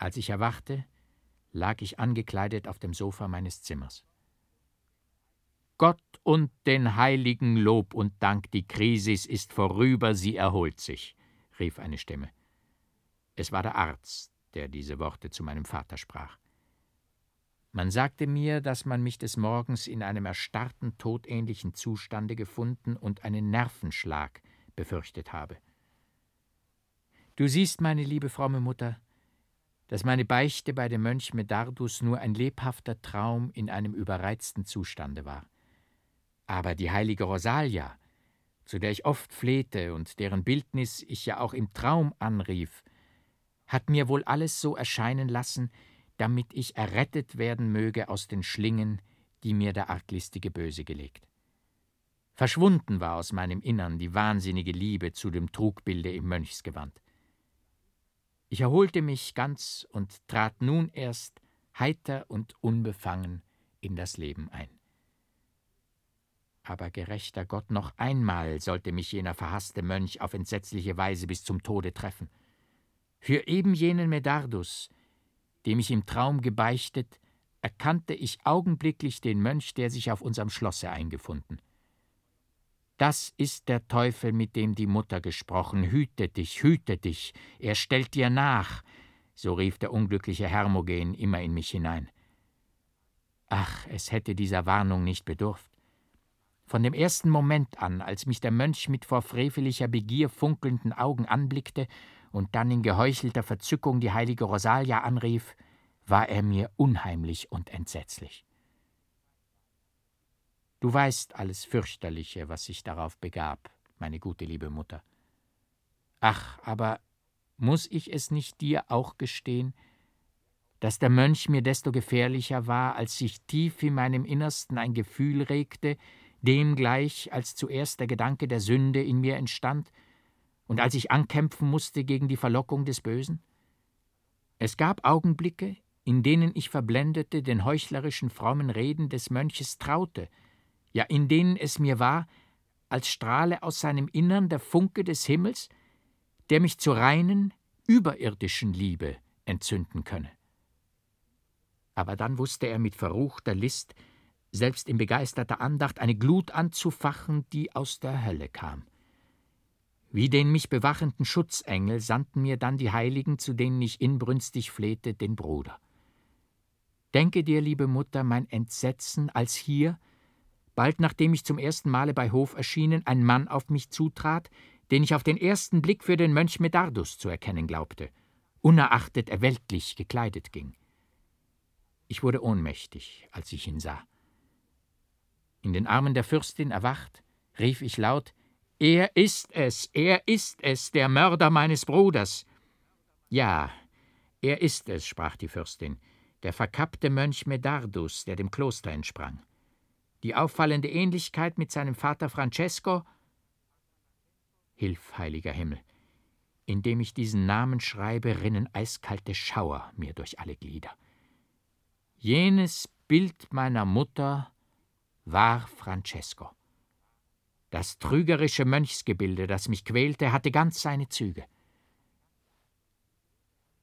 Als ich erwachte, lag ich angekleidet auf dem Sofa meines Zimmers. Gott und den Heiligen Lob und Dank, die Krisis ist vorüber, sie erholt sich, rief eine Stimme. Es war der Arzt, der diese Worte zu meinem Vater sprach. Man sagte mir, dass man mich des Morgens in einem erstarrten, todähnlichen Zustande gefunden und einen Nervenschlag befürchtet habe. Du siehst, meine liebe fromme Mutter, dass meine Beichte bei dem Mönch Medardus nur ein lebhafter Traum in einem überreizten Zustande war. Aber die heilige Rosalia, zu der ich oft flehte und deren Bildnis ich ja auch im Traum anrief, hat mir wohl alles so erscheinen lassen, damit ich errettet werden möge aus den Schlingen, die mir der arglistige Böse gelegt. Verschwunden war aus meinem Innern die wahnsinnige Liebe zu dem Trugbilde im Mönchsgewand. Ich erholte mich ganz und trat nun erst heiter und unbefangen in das Leben ein. Aber gerechter Gott, noch einmal sollte mich jener verhasste Mönch auf entsetzliche Weise bis zum Tode treffen. Für eben jenen Medardus, dem ich im Traum gebeichtet, erkannte ich augenblicklich den Mönch, der sich auf unserem Schlosse eingefunden. Das ist der Teufel, mit dem die Mutter gesprochen. Hüte dich, hüte dich, er stellt dir nach, so rief der unglückliche Hermogen immer in mich hinein. Ach, es hätte dieser Warnung nicht bedurft. Von dem ersten Moment an, als mich der Mönch mit vor frevelicher Begier funkelnden Augen anblickte und dann in geheuchelter Verzückung die heilige Rosalia anrief, war er mir unheimlich und entsetzlich. Du weißt alles fürchterliche, was sich darauf begab, meine gute liebe Mutter. Ach, aber muss ich es nicht dir auch gestehen, dass der Mönch mir desto gefährlicher war, als sich tief in meinem Innersten ein Gefühl regte, dem gleich als zuerst der Gedanke der Sünde in mir entstand, und als ich ankämpfen musste gegen die Verlockung des Bösen? Es gab Augenblicke, in denen ich verblendete den heuchlerischen frommen Reden des Mönches traute, ja in denen es mir war, als strahle aus seinem Innern der Funke des Himmels, der mich zur reinen, überirdischen Liebe entzünden könne. Aber dann wusste er mit verruchter List, selbst in begeisterter Andacht, eine Glut anzufachen, die aus der Hölle kam. Wie den mich bewachenden Schutzengel sandten mir dann die Heiligen, zu denen ich inbrünstig flehte, den Bruder. Denke dir, liebe Mutter, mein Entsetzen, als hier, bald nachdem ich zum ersten Male bei Hof erschienen, ein Mann auf mich zutrat, den ich auf den ersten Blick für den Mönch Medardus zu erkennen glaubte, unerachtet er weltlich gekleidet ging. Ich wurde ohnmächtig, als ich ihn sah. In den Armen der Fürstin erwacht, rief ich laut er ist es, er ist es, der Mörder meines Bruders. Ja, er ist es, sprach die Fürstin, der verkappte Mönch Medardus, der dem Kloster entsprang. Die auffallende Ähnlichkeit mit seinem Vater Francesco. Hilf, heiliger Himmel. Indem ich diesen Namen schreibe, rinnen eiskalte Schauer mir durch alle Glieder. Jenes Bild meiner Mutter war Francesco. Das trügerische Mönchsgebilde, das mich quälte, hatte ganz seine Züge.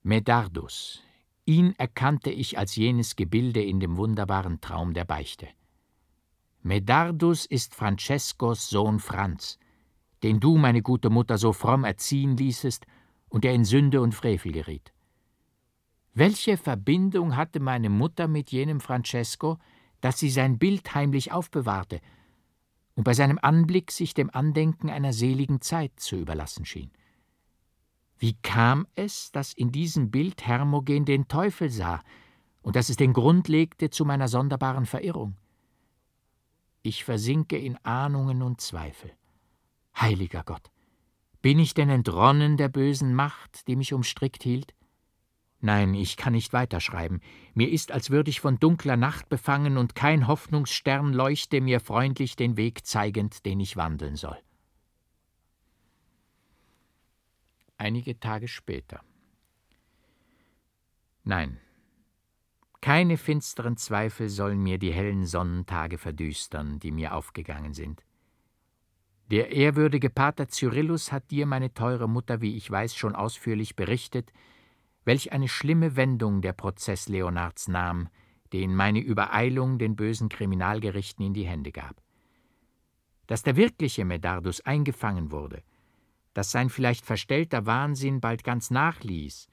Medardus, ihn erkannte ich als jenes Gebilde in dem wunderbaren Traum der Beichte. Medardus ist Francescos Sohn Franz, den du, meine gute Mutter, so fromm erziehen ließest und der in Sünde und Frevel geriet. Welche Verbindung hatte meine Mutter mit jenem Francesco, dass sie sein Bild heimlich aufbewahrte und bei seinem Anblick sich dem Andenken einer seligen Zeit zu überlassen schien. Wie kam es, dass in diesem Bild Hermogen den Teufel sah und dass es den Grund legte zu meiner sonderbaren Verirrung? Ich versinke in Ahnungen und Zweifel. Heiliger Gott, bin ich denn entronnen der bösen Macht, die mich umstrickt hielt? Nein, ich kann nicht weiterschreiben. Mir ist, als würde ich von dunkler Nacht befangen und kein Hoffnungsstern leuchte mir freundlich den Weg zeigend, den ich wandeln soll. Einige Tage später. Nein, keine finsteren Zweifel sollen mir die hellen Sonnentage verdüstern, die mir aufgegangen sind. Der ehrwürdige Pater Cyrillus hat dir, meine teure Mutter, wie ich weiß, schon ausführlich berichtet, Welch eine schlimme Wendung der Prozess Leonards nahm, den meine Übereilung den bösen Kriminalgerichten in die Hände gab. Dass der wirkliche Medardus eingefangen wurde, dass sein vielleicht verstellter Wahnsinn bald ganz nachließ,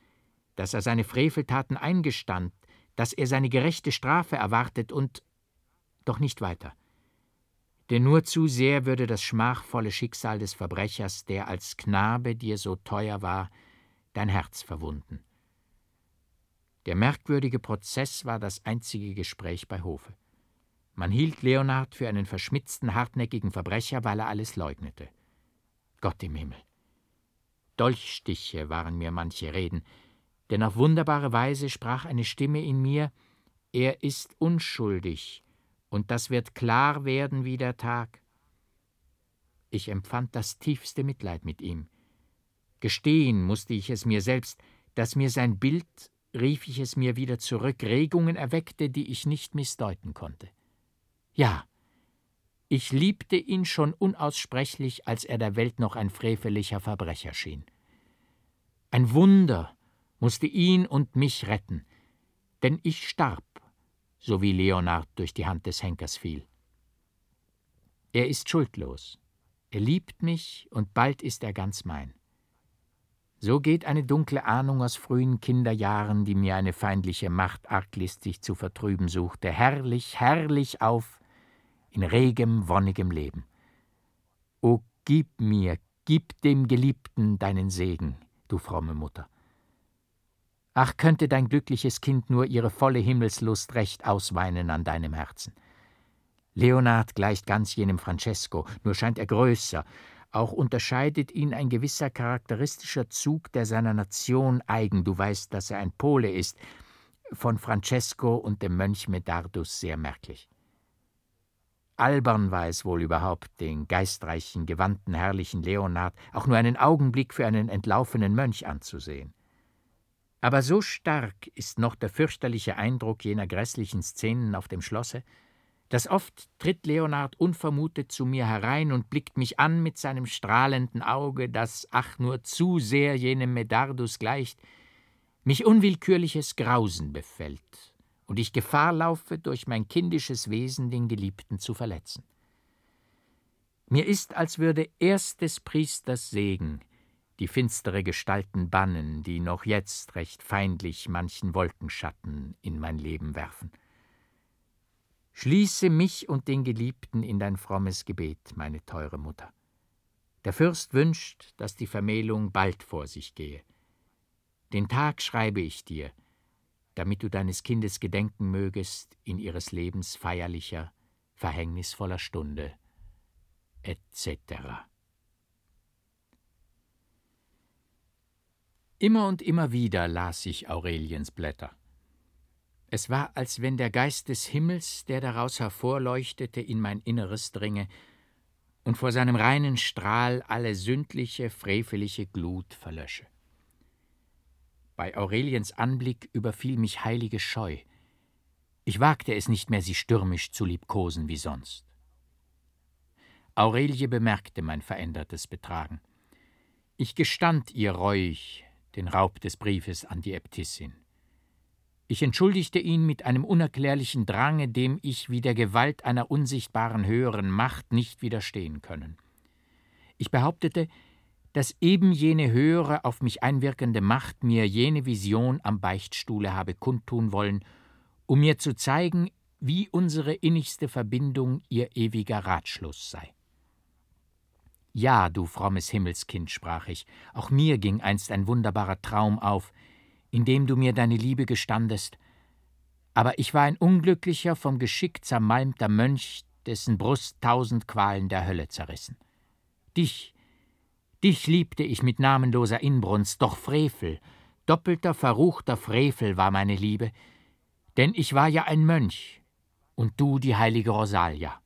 dass er seine Freveltaten eingestand, dass er seine gerechte Strafe erwartet und doch nicht weiter. Denn nur zu sehr würde das schmachvolle Schicksal des Verbrechers, der als Knabe dir so teuer war, dein Herz verwunden. Der merkwürdige Prozess war das einzige Gespräch bei Hofe. Man hielt Leonard für einen verschmitzten, hartnäckigen Verbrecher, weil er alles leugnete. Gott im Himmel. Dolchstiche waren mir manche Reden, denn auf wunderbare Weise sprach eine Stimme in mir, er ist unschuldig, und das wird klar werden wie der Tag. Ich empfand das tiefste Mitleid mit ihm. Gestehen musste ich es mir selbst, dass mir sein Bild, rief ich es mir wieder zurück, Regungen erweckte, die ich nicht missdeuten konnte. Ja, ich liebte ihn schon unaussprechlich, als er der Welt noch ein frevelicher Verbrecher schien. Ein Wunder, musste ihn und mich retten, denn ich starb, so wie Leonard durch die Hand des Henkers fiel. Er ist schuldlos, er liebt mich und bald ist er ganz mein. So geht eine dunkle Ahnung aus frühen Kinderjahren, die mir eine feindliche Macht arglistig zu vertrüben suchte, herrlich, herrlich auf in regem, wonnigem Leben. O gib mir, gib dem Geliebten deinen Segen, du fromme Mutter. Ach, könnte dein glückliches Kind nur ihre volle Himmelslust recht ausweinen an deinem Herzen. Leonard gleicht ganz jenem Francesco, nur scheint er größer, auch unterscheidet ihn ein gewisser charakteristischer Zug, der seiner Nation eigen, du weißt, dass er ein Pole ist, von Francesco und dem Mönch Medardus sehr merklich. Albern war es wohl überhaupt, den geistreichen, gewandten, herrlichen Leonard auch nur einen Augenblick für einen entlaufenen Mönch anzusehen. Aber so stark ist noch der fürchterliche Eindruck jener grässlichen Szenen auf dem Schlosse, dass oft tritt Leonard unvermutet zu mir herein und blickt mich an mit seinem strahlenden Auge, das, ach nur zu sehr jenem Medardus gleicht, mich unwillkürliches Grausen befällt und ich Gefahr laufe, durch mein kindisches Wesen den Geliebten zu verletzen. Mir ist, als würde erst des Priesters Segen die finstere Gestalten bannen, die noch jetzt recht feindlich manchen Wolkenschatten in mein Leben werfen. Schließe mich und den Geliebten in dein frommes Gebet, meine teure Mutter. Der Fürst wünscht, dass die Vermählung bald vor sich gehe. Den Tag schreibe ich dir, damit du deines Kindes gedenken mögest in ihres Lebens feierlicher, verhängnisvoller Stunde, etc. Immer und immer wieder las ich Aureliens Blätter. Es war, als wenn der Geist des Himmels, der daraus hervorleuchtete, in mein Inneres dringe und vor seinem reinen Strahl alle sündliche, freveliche Glut verlösche. Bei Aureliens Anblick überfiel mich heilige Scheu. Ich wagte es nicht mehr, sie stürmisch zu liebkosen wie sonst. Aurelie bemerkte mein verändertes Betragen. Ich gestand ihr reuig, den Raub des Briefes an die Äbtissin. Ich entschuldigte ihn mit einem unerklärlichen Drange, dem ich wie der Gewalt einer unsichtbaren höheren Macht nicht widerstehen können. Ich behauptete, dass eben jene höhere auf mich einwirkende Macht mir jene Vision am Beichtstuhle habe kundtun wollen, um mir zu zeigen, wie unsere innigste Verbindung ihr ewiger Ratschluss sei. Ja, du frommes Himmelskind, sprach ich, auch mir ging einst ein wunderbarer Traum auf, in dem du mir deine Liebe gestandest, aber ich war ein unglücklicher, vom Geschick zermalmter Mönch, dessen Brust tausend Qualen der Hölle zerrissen. Dich, dich liebte ich mit namenloser Inbrunst, doch Frevel, doppelter, verruchter Frevel war meine Liebe, denn ich war ja ein Mönch und du die heilige Rosalia.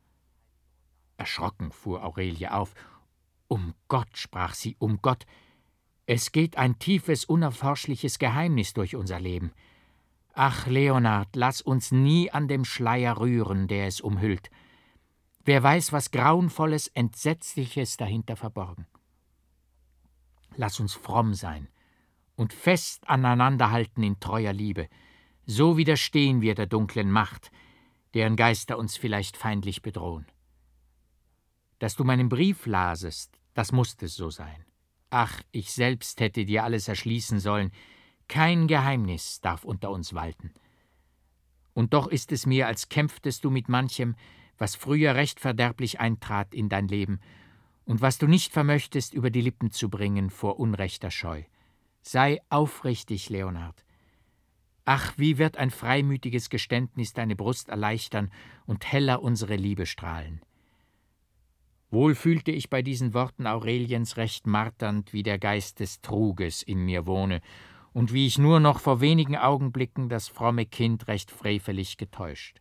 Erschrocken fuhr Aurelie auf um Gott, sprach sie, um Gott, es geht ein tiefes, unerforschliches Geheimnis durch unser Leben. Ach, Leonard, lass uns nie an dem Schleier rühren, der es umhüllt. Wer weiß, was Grauenvolles, Entsetzliches dahinter verborgen. Lass uns fromm sein und fest aneinanderhalten in treuer Liebe, so widerstehen wir der dunklen Macht, deren Geister uns vielleicht feindlich bedrohen. Dass du meinen Brief lasest, das musste so sein. Ach, ich selbst hätte dir alles erschließen sollen, kein Geheimnis darf unter uns walten. Und doch ist es mir, als kämpftest du mit manchem, was früher recht verderblich eintrat in dein Leben und was du nicht vermöchtest über die Lippen zu bringen vor unrechter Scheu. Sei aufrichtig, Leonard. Ach, wie wird ein freimütiges Geständnis deine Brust erleichtern und heller unsere Liebe strahlen. Wohl fühlte ich bei diesen Worten Aureliens recht marternd, wie der Geist des Truges in mir wohne und wie ich nur noch vor wenigen Augenblicken das fromme Kind recht frevelig getäuscht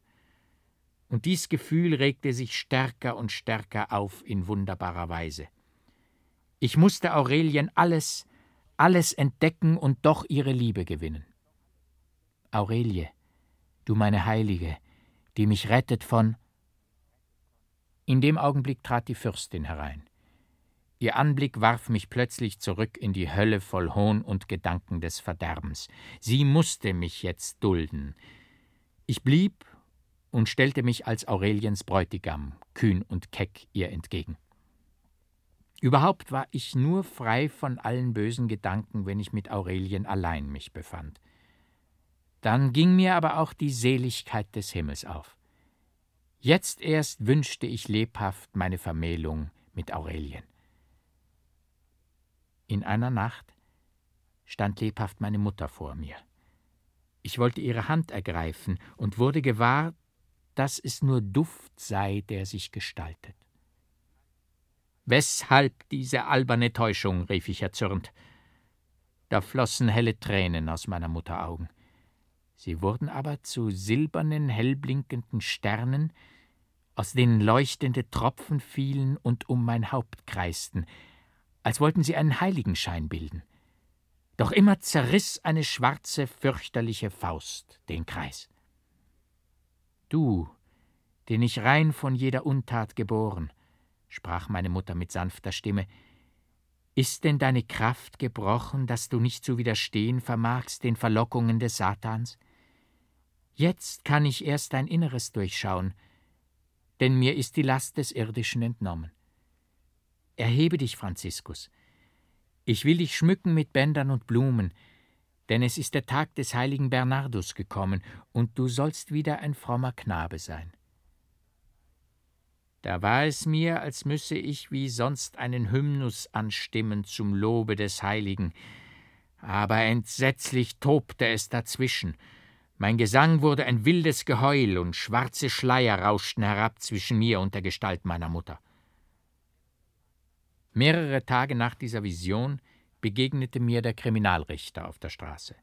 und dies Gefühl regte sich stärker und stärker auf in wunderbarer Weise. Ich musste Aurelien alles, alles entdecken und doch ihre Liebe gewinnen. Aurelie, du meine Heilige, die mich rettet von. In dem Augenblick trat die Fürstin herein. Ihr Anblick warf mich plötzlich zurück in die Hölle voll Hohn und Gedanken des Verderbens. Sie musste mich jetzt dulden. Ich blieb und stellte mich als Aureliens Bräutigam, kühn und keck, ihr entgegen. Überhaupt war ich nur frei von allen bösen Gedanken, wenn ich mit Aurelien allein mich befand. Dann ging mir aber auch die Seligkeit des Himmels auf. Jetzt erst wünschte ich lebhaft meine Vermählung mit Aurelien. In einer Nacht stand lebhaft meine Mutter vor mir. Ich wollte ihre Hand ergreifen und wurde gewahr, dass es nur Duft sei, der sich gestaltet. Weshalb diese alberne Täuschung? rief ich erzürnt. Da flossen helle Tränen aus meiner Mutter Augen. Sie wurden aber zu silbernen, hellblinkenden Sternen, aus denen leuchtende Tropfen fielen und um mein Haupt kreisten, als wollten sie einen Heiligenschein bilden. Doch immer zerriss eine schwarze, fürchterliche Faust den Kreis. Du, den ich rein von jeder Untat geboren, sprach meine Mutter mit sanfter Stimme, ist denn deine Kraft gebrochen, dass du nicht zu widerstehen vermagst den Verlockungen des Satans? Jetzt kann ich erst dein Inneres durchschauen, denn mir ist die Last des Irdischen entnommen. Erhebe dich, Franziskus. Ich will dich schmücken mit Bändern und Blumen, denn es ist der Tag des heiligen Bernardus gekommen, und du sollst wieder ein frommer Knabe sein. Da war es mir, als müsse ich wie sonst einen Hymnus anstimmen zum Lobe des Heiligen, aber entsetzlich tobte es dazwischen. Mein Gesang wurde ein wildes Geheul, und schwarze Schleier rauschten herab zwischen mir und der Gestalt meiner Mutter. Mehrere Tage nach dieser Vision begegnete mir der Kriminalrichter auf der Straße.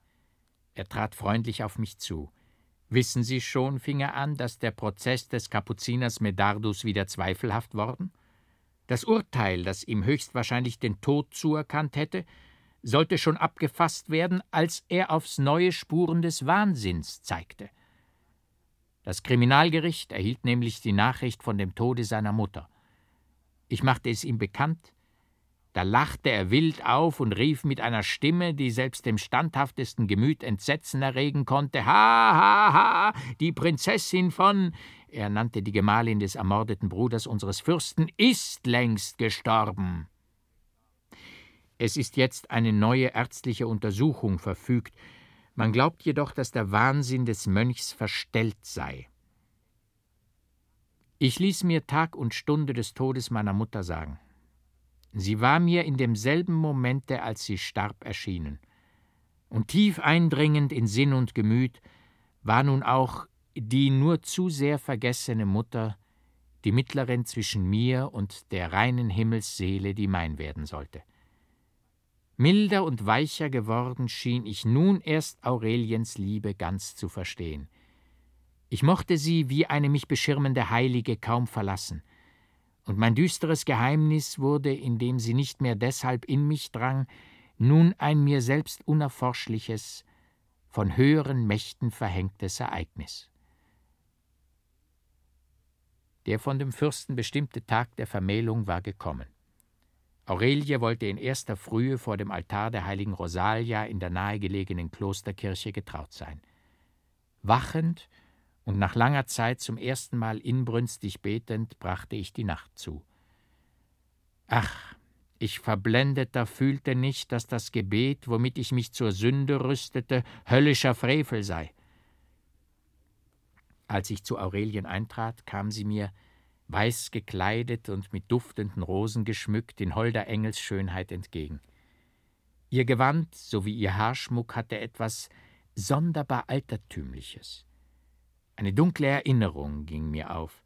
Er trat freundlich auf mich zu. Wissen Sie schon, fing er an, dass der Prozess des Kapuziners Medardus wieder zweifelhaft worden? Das Urteil, das ihm höchstwahrscheinlich den Tod zuerkannt hätte, sollte schon abgefasst werden, als er aufs neue Spuren des Wahnsinns zeigte. Das Kriminalgericht erhielt nämlich die Nachricht von dem Tode seiner Mutter. Ich machte es ihm bekannt, da lachte er wild auf und rief mit einer Stimme, die selbst dem standhaftesten Gemüt Entsetzen erregen konnte: Ha, ha, ha, die Prinzessin von. Er nannte die Gemahlin des ermordeten Bruders unseres Fürsten, ist längst gestorben. Es ist jetzt eine neue ärztliche Untersuchung verfügt. Man glaubt jedoch, dass der Wahnsinn des Mönchs verstellt sei. Ich ließ mir Tag und Stunde des Todes meiner Mutter sagen. Sie war mir in demselben Momente, als sie starb, erschienen. Und tief eindringend in Sinn und Gemüt war nun auch die nur zu sehr vergessene Mutter, die Mittlerin zwischen mir und der reinen Himmelsseele, die mein werden sollte. Milder und weicher geworden schien ich nun erst Aureliens Liebe ganz zu verstehen. Ich mochte sie wie eine mich beschirmende Heilige kaum verlassen – und mein düsteres Geheimnis wurde, indem sie nicht mehr deshalb in mich drang, nun ein mir selbst unerforschliches, von höheren Mächten verhängtes Ereignis. Der von dem Fürsten bestimmte Tag der Vermählung war gekommen. Aurelie wollte in erster Frühe vor dem Altar der heiligen Rosalia in der nahegelegenen Klosterkirche getraut sein. Wachend und nach langer Zeit zum ersten Mal inbrünstig betend brachte ich die Nacht zu. Ach, ich verblendeter fühlte nicht, dass das Gebet, womit ich mich zur Sünde rüstete, höllischer Frevel sei. Als ich zu Aurelien eintrat, kam sie mir, weiß gekleidet und mit duftenden Rosen geschmückt, in holder Engelsschönheit entgegen. Ihr Gewand sowie ihr Haarschmuck hatte etwas sonderbar Altertümliches. Eine dunkle Erinnerung ging mir auf,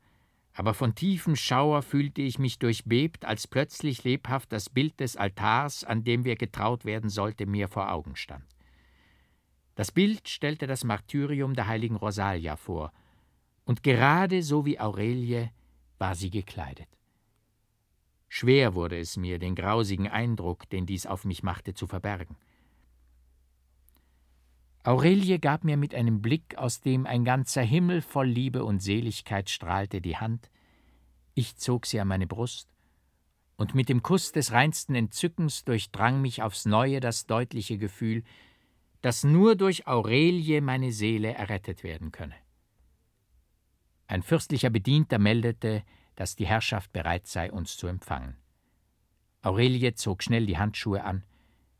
aber von tiefem Schauer fühlte ich mich durchbebt, als plötzlich lebhaft das Bild des Altars, an dem wir getraut werden sollte, mir vor Augen stand. Das Bild stellte das Martyrium der heiligen Rosalia vor, und gerade so wie Aurelie war sie gekleidet. Schwer wurde es mir, den grausigen Eindruck, den dies auf mich machte, zu verbergen. Aurelie gab mir mit einem Blick, aus dem ein ganzer Himmel voll Liebe und Seligkeit strahlte, die Hand, ich zog sie an meine Brust, und mit dem Kuss des reinsten Entzückens durchdrang mich aufs neue das deutliche Gefühl, dass nur durch Aurelie meine Seele errettet werden könne. Ein fürstlicher Bedienter meldete, dass die Herrschaft bereit sei, uns zu empfangen. Aurelie zog schnell die Handschuhe an.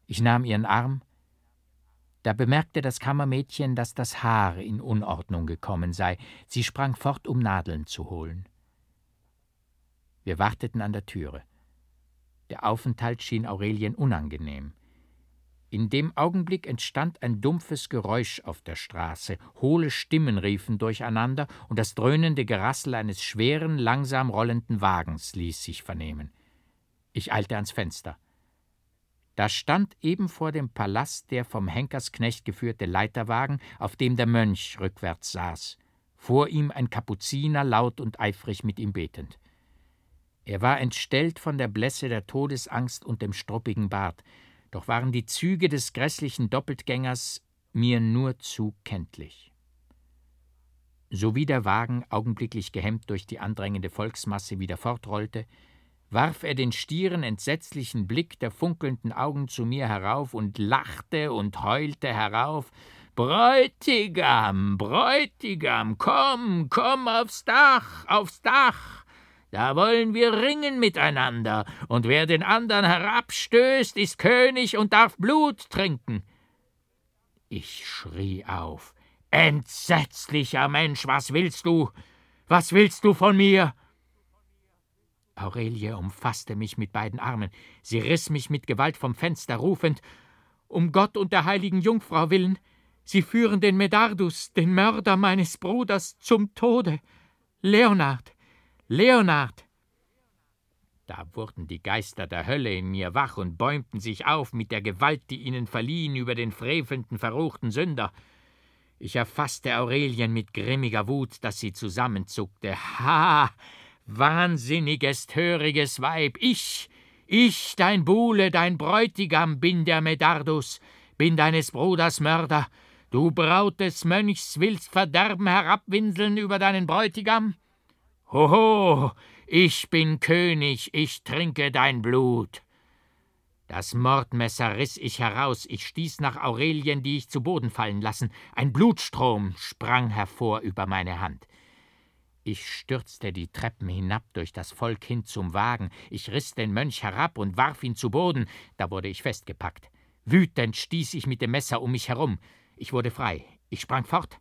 Ich nahm ihren Arm. Da bemerkte das Kammermädchen, dass das Haar in Unordnung gekommen sei. Sie sprang fort, um Nadeln zu holen. Wir warteten an der Türe. Der Aufenthalt schien Aurelien unangenehm. In dem Augenblick entstand ein dumpfes Geräusch auf der Straße, hohle Stimmen riefen durcheinander, und das dröhnende Gerassel eines schweren, langsam rollenden Wagens ließ sich vernehmen. Ich eilte ans Fenster. Da stand eben vor dem Palast der vom Henkersknecht geführte Leiterwagen, auf dem der Mönch rückwärts saß, vor ihm ein Kapuziner laut und eifrig mit ihm betend. Er war entstellt von der Blässe der Todesangst und dem struppigen Bart, doch waren die Züge des grässlichen Doppeltgängers mir nur zu kenntlich. Sowie der Wagen, augenblicklich gehemmt durch die andrängende Volksmasse, wieder fortrollte, warf er den stieren, entsetzlichen Blick der funkelnden Augen zu mir herauf und lachte und heulte herauf Bräutigam, Bräutigam, komm, komm aufs Dach, aufs Dach. Da wollen wir ringen miteinander, und wer den andern herabstößt, ist König und darf Blut trinken. Ich schrie auf. Entsetzlicher Mensch, was willst du? Was willst du von mir? Aurelie umfasste mich mit beiden Armen. Sie riss mich mit Gewalt vom Fenster, rufend: Um Gott und der heiligen Jungfrau willen, Sie führen den Medardus, den Mörder meines Bruders, zum Tode. Leonard, Leonard! Da wurden die Geister der Hölle in mir wach und bäumten sich auf mit der Gewalt, die ihnen verliehen, über den frevelnden, verruchten Sünder. Ich erfasste Aurelien mit grimmiger Wut, dass sie zusammenzuckte. Ha! Wahnsinniges, töriges Weib! Ich, ich, dein Buhle, dein Bräutigam, bin der Medardus, bin deines Bruders Mörder. Du Braut des Mönchs willst Verderben herabwinseln über deinen Bräutigam? Hoho, ich bin König, ich trinke dein Blut. Das Mordmesser riss ich heraus, ich stieß nach Aurelien, die ich zu Boden fallen lassen. Ein Blutstrom sprang hervor über meine Hand. Ich stürzte die Treppen hinab durch das Volk hin zum Wagen, ich riss den Mönch herab und warf ihn zu Boden, da wurde ich festgepackt. Wütend stieß ich mit dem Messer um mich herum. Ich wurde frei, ich sprang fort,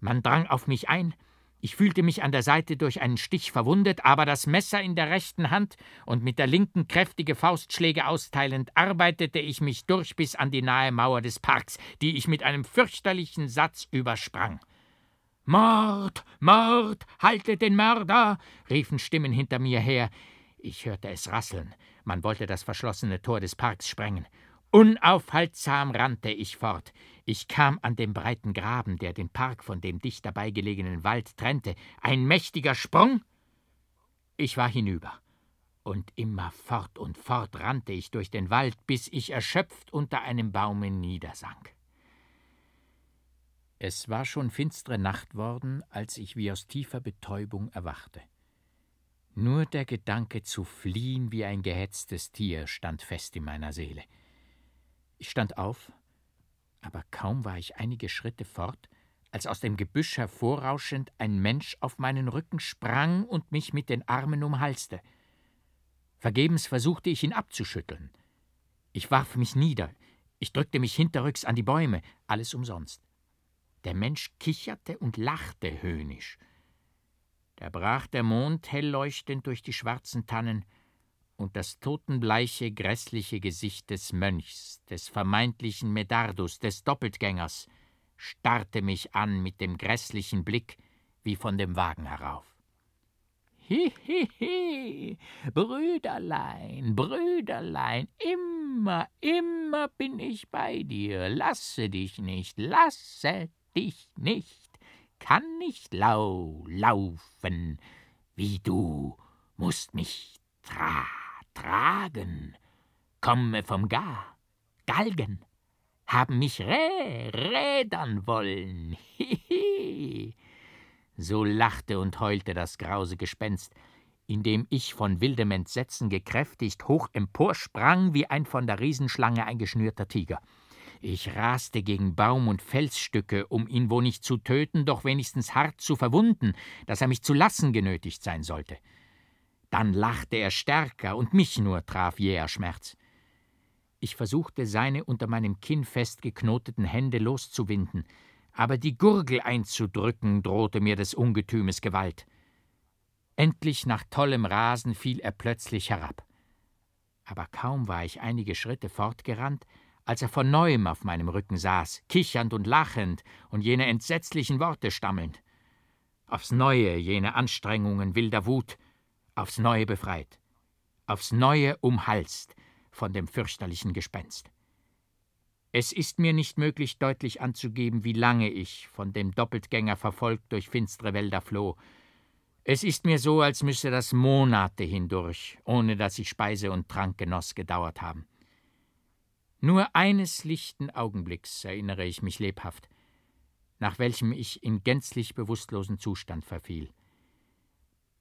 man drang auf mich ein, ich fühlte mich an der Seite durch einen Stich verwundet, aber das Messer in der rechten Hand und mit der linken kräftige Faustschläge austeilend arbeitete ich mich durch bis an die nahe Mauer des Parks, die ich mit einem fürchterlichen Satz übersprang. Mord, Mord, haltet den Mörder! riefen Stimmen hinter mir her. Ich hörte es rasseln. Man wollte das verschlossene Tor des Parks sprengen. Unaufhaltsam rannte ich fort. Ich kam an den breiten Graben, der den Park von dem dicht dabei gelegenen Wald trennte. Ein mächtiger Sprung. Ich war hinüber. Und immer fort und fort rannte ich durch den Wald, bis ich erschöpft unter einem Baume niedersank. Es war schon finstere Nacht worden, als ich wie aus tiefer Betäubung erwachte. Nur der Gedanke zu fliehen wie ein gehetztes Tier stand fest in meiner Seele. Ich stand auf, aber kaum war ich einige Schritte fort, als aus dem Gebüsch hervorrauschend ein Mensch auf meinen Rücken sprang und mich mit den Armen umhalste. Vergebens versuchte ich ihn abzuschütteln. Ich warf mich nieder, ich drückte mich hinterrücks an die Bäume, alles umsonst. Der Mensch kicherte und lachte höhnisch. Da brach der Mond hell leuchtend durch die schwarzen Tannen, und das totenbleiche, grässliche Gesicht des Mönchs, des vermeintlichen Medardus, des Doppeltgängers, starrte mich an mit dem grässlichen Blick wie von dem Wagen herauf. Hihihi, hi, hi, Brüderlein, Brüderlein, immer, immer bin ich bei dir, lasse dich nicht, lasse dich nicht, kann nicht lau laufen, wie du musst mich tra tragen, komme vom Gar, Galgen, haben mich rä rädern wollen, hihi. So lachte und heulte das grause Gespenst, indem ich von wildem Entsetzen gekräftigt hoch emporsprang wie ein von der Riesenschlange eingeschnürter Tiger. Ich raste gegen Baum und Felsstücke, um ihn wo nicht zu töten, doch wenigstens hart zu verwunden, dass er mich zu lassen genötigt sein sollte. Dann lachte er stärker, und mich nur traf jäher Schmerz. Ich versuchte, seine unter meinem Kinn festgeknoteten Hände loszuwinden, aber die Gurgel einzudrücken drohte mir des Ungetümes Gewalt. Endlich nach tollem Rasen fiel er plötzlich herab. Aber kaum war ich einige Schritte fortgerannt, als er von neuem auf meinem Rücken saß, kichernd und lachend und jene entsetzlichen Worte stammelnd. Aufs Neue jene Anstrengungen wilder Wut, aufs Neue befreit, aufs Neue umhalst von dem fürchterlichen Gespenst. Es ist mir nicht möglich, deutlich anzugeben, wie lange ich, von dem Doppeltgänger verfolgt, durch finstere Wälder floh. Es ist mir so, als müsse das Monate hindurch, ohne dass ich Speise und Trank genoss, gedauert haben. Nur eines lichten Augenblicks erinnere ich mich lebhaft, nach welchem ich in gänzlich bewusstlosen Zustand verfiel.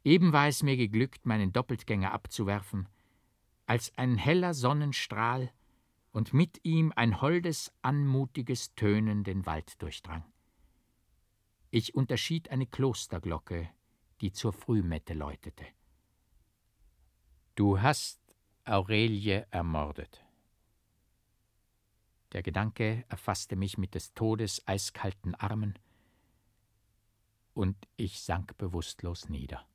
Eben war es mir geglückt, meinen Doppeltgänger abzuwerfen, als ein heller Sonnenstrahl und mit ihm ein holdes, anmutiges Tönen den Wald durchdrang. Ich unterschied eine Klosterglocke, die zur Frühmette läutete. Du hast Aurelie ermordet. Der Gedanke erfasste mich mit des Todes eiskalten Armen, und ich sank bewusstlos nieder.